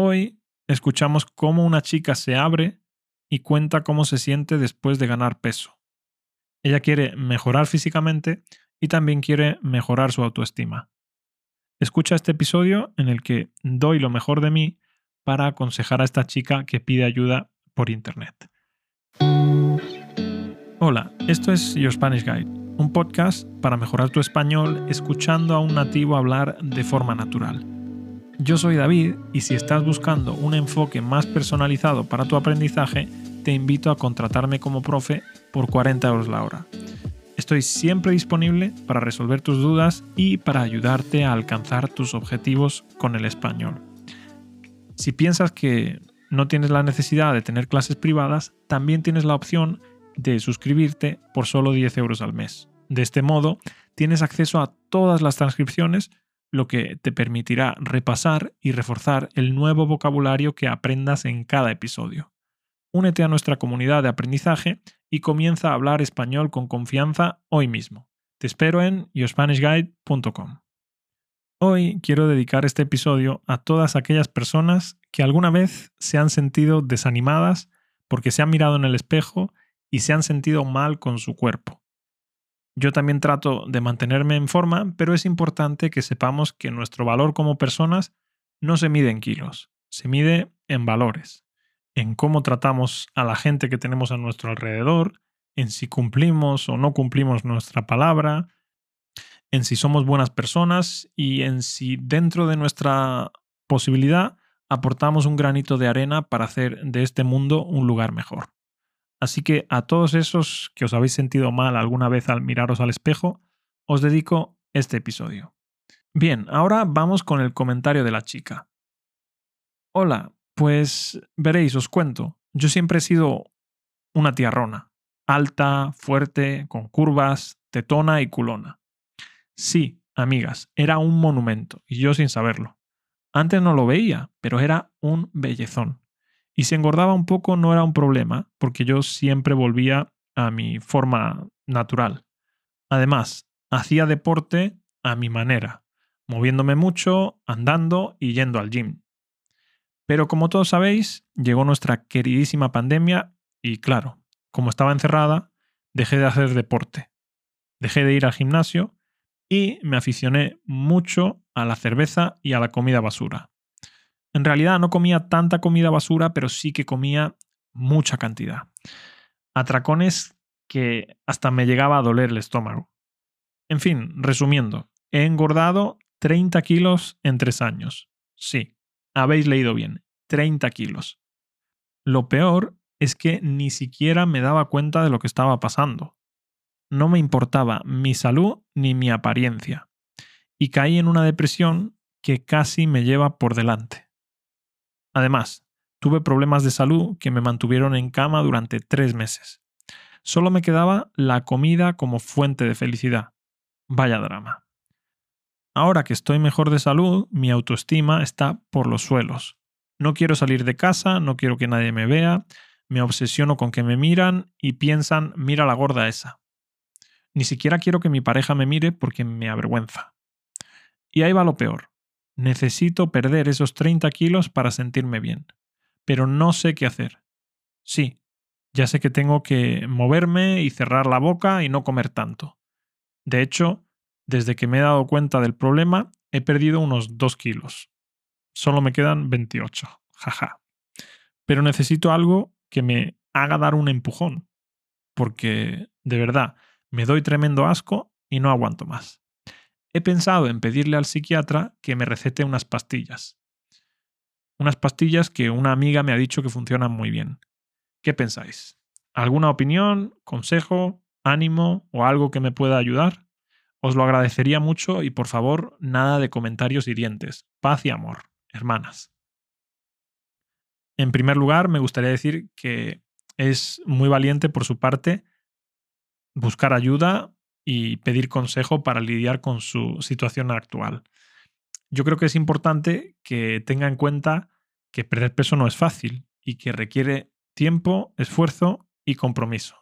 Hoy escuchamos cómo una chica se abre y cuenta cómo se siente después de ganar peso. Ella quiere mejorar físicamente y también quiere mejorar su autoestima. Escucha este episodio en el que doy lo mejor de mí para aconsejar a esta chica que pide ayuda por internet. Hola, esto es Your Spanish Guide, un podcast para mejorar tu español escuchando a un nativo hablar de forma natural. Yo soy David y si estás buscando un enfoque más personalizado para tu aprendizaje, te invito a contratarme como profe por 40 euros la hora. Estoy siempre disponible para resolver tus dudas y para ayudarte a alcanzar tus objetivos con el español. Si piensas que no tienes la necesidad de tener clases privadas, también tienes la opción de suscribirte por solo 10 euros al mes. De este modo, tienes acceso a todas las transcripciones lo que te permitirá repasar y reforzar el nuevo vocabulario que aprendas en cada episodio. Únete a nuestra comunidad de aprendizaje y comienza a hablar español con confianza hoy mismo. Te espero en yourspanishguide.com. Hoy quiero dedicar este episodio a todas aquellas personas que alguna vez se han sentido desanimadas porque se han mirado en el espejo y se han sentido mal con su cuerpo. Yo también trato de mantenerme en forma, pero es importante que sepamos que nuestro valor como personas no se mide en kilos, se mide en valores, en cómo tratamos a la gente que tenemos a nuestro alrededor, en si cumplimos o no cumplimos nuestra palabra, en si somos buenas personas y en si dentro de nuestra posibilidad aportamos un granito de arena para hacer de este mundo un lugar mejor. Así que a todos esos que os habéis sentido mal alguna vez al miraros al espejo, os dedico este episodio. Bien, ahora vamos con el comentario de la chica. Hola, pues veréis, os cuento. Yo siempre he sido una tiarrona, alta, fuerte, con curvas, tetona y culona. Sí, amigas, era un monumento, y yo sin saberlo. Antes no lo veía, pero era un bellezón. Y si engordaba un poco no era un problema, porque yo siempre volvía a mi forma natural. Además, hacía deporte a mi manera, moviéndome mucho, andando y yendo al gym. Pero como todos sabéis, llegó nuestra queridísima pandemia y claro, como estaba encerrada, dejé de hacer deporte. Dejé de ir al gimnasio y me aficioné mucho a la cerveza y a la comida basura. En realidad no comía tanta comida basura, pero sí que comía mucha cantidad. Atracones que hasta me llegaba a doler el estómago. En fin, resumiendo, he engordado 30 kilos en tres años. Sí, habéis leído bien, 30 kilos. Lo peor es que ni siquiera me daba cuenta de lo que estaba pasando. No me importaba mi salud ni mi apariencia. Y caí en una depresión que casi me lleva por delante. Además, tuve problemas de salud que me mantuvieron en cama durante tres meses. Solo me quedaba la comida como fuente de felicidad. Vaya drama. Ahora que estoy mejor de salud, mi autoestima está por los suelos. No quiero salir de casa, no quiero que nadie me vea, me obsesiono con que me miran y piensan, mira la gorda esa. Ni siquiera quiero que mi pareja me mire porque me avergüenza. Y ahí va lo peor. Necesito perder esos 30 kilos para sentirme bien, pero no sé qué hacer. Sí, ya sé que tengo que moverme y cerrar la boca y no comer tanto. De hecho, desde que me he dado cuenta del problema, he perdido unos 2 kilos. Solo me quedan 28. Jaja. Pero necesito algo que me haga dar un empujón. Porque, de verdad, me doy tremendo asco y no aguanto más he pensado en pedirle al psiquiatra que me recete unas pastillas. Unas pastillas que una amiga me ha dicho que funcionan muy bien. ¿Qué pensáis? ¿Alguna opinión, consejo, ánimo o algo que me pueda ayudar? Os lo agradecería mucho y por favor, nada de comentarios hirientes. Paz y amor, hermanas. En primer lugar, me gustaría decir que es muy valiente por su parte buscar ayuda y pedir consejo para lidiar con su situación actual. Yo creo que es importante que tenga en cuenta que perder peso no es fácil y que requiere tiempo, esfuerzo y compromiso.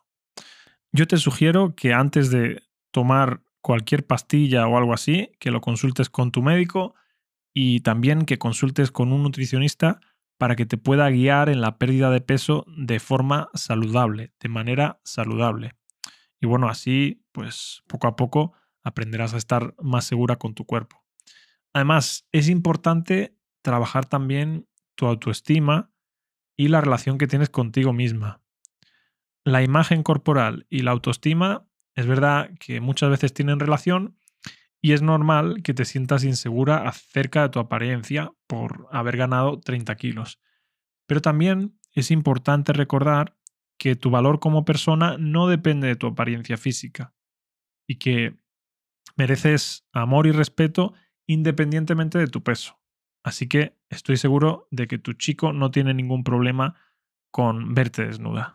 Yo te sugiero que antes de tomar cualquier pastilla o algo así, que lo consultes con tu médico y también que consultes con un nutricionista para que te pueda guiar en la pérdida de peso de forma saludable, de manera saludable. Y bueno, así, pues poco a poco aprenderás a estar más segura con tu cuerpo. Además, es importante trabajar también tu autoestima y la relación que tienes contigo misma. La imagen corporal y la autoestima es verdad que muchas veces tienen relación y es normal que te sientas insegura acerca de tu apariencia por haber ganado 30 kilos. Pero también es importante recordar que tu valor como persona no depende de tu apariencia física y que mereces amor y respeto independientemente de tu peso. Así que estoy seguro de que tu chico no tiene ningún problema con verte desnuda.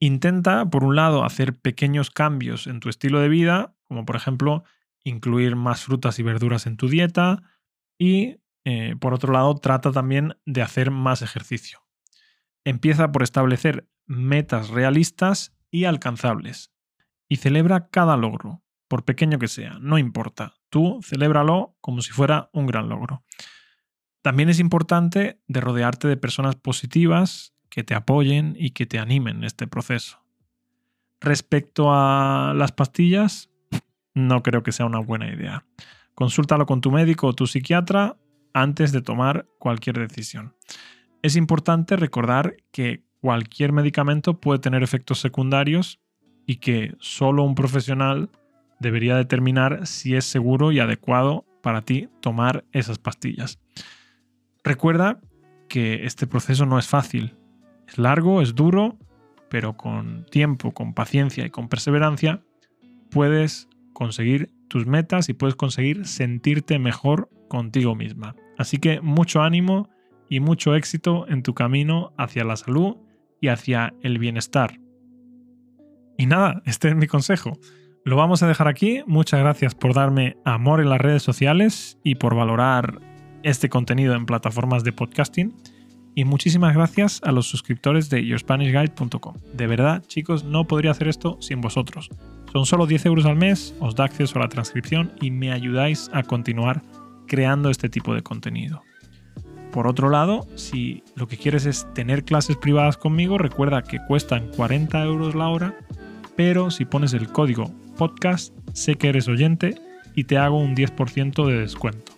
Intenta, por un lado, hacer pequeños cambios en tu estilo de vida, como por ejemplo incluir más frutas y verduras en tu dieta y, eh, por otro lado, trata también de hacer más ejercicio. Empieza por establecer metas realistas y alcanzables y celebra cada logro, por pequeño que sea, no importa. Tú celébralo como si fuera un gran logro. También es importante de rodearte de personas positivas que te apoyen y que te animen en este proceso. Respecto a las pastillas, no creo que sea una buena idea. Consúltalo con tu médico o tu psiquiatra antes de tomar cualquier decisión. Es importante recordar que cualquier medicamento puede tener efectos secundarios y que solo un profesional debería determinar si es seguro y adecuado para ti tomar esas pastillas. Recuerda que este proceso no es fácil. Es largo, es duro, pero con tiempo, con paciencia y con perseverancia puedes conseguir tus metas y puedes conseguir sentirte mejor contigo misma. Así que mucho ánimo y mucho éxito en tu camino hacia la salud y hacia el bienestar. Y nada, este es mi consejo. Lo vamos a dejar aquí. Muchas gracias por darme amor en las redes sociales y por valorar este contenido en plataformas de podcasting. Y muchísimas gracias a los suscriptores de yourspanishguide.com. De verdad, chicos, no podría hacer esto sin vosotros. Son solo 10 euros al mes, os da acceso a la transcripción y me ayudáis a continuar creando este tipo de contenido. Por otro lado, si lo que quieres es tener clases privadas conmigo, recuerda que cuestan 40 euros la hora, pero si pones el código podcast, sé que eres oyente y te hago un 10% de descuento.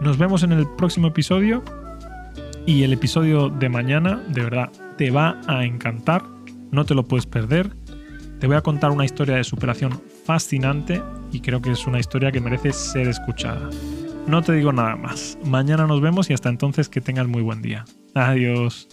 Nos vemos en el próximo episodio y el episodio de mañana de verdad te va a encantar, no te lo puedes perder. Te voy a contar una historia de superación fascinante y creo que es una historia que merece ser escuchada. No te digo nada más. Mañana nos vemos y hasta entonces que tengas muy buen día. Adiós.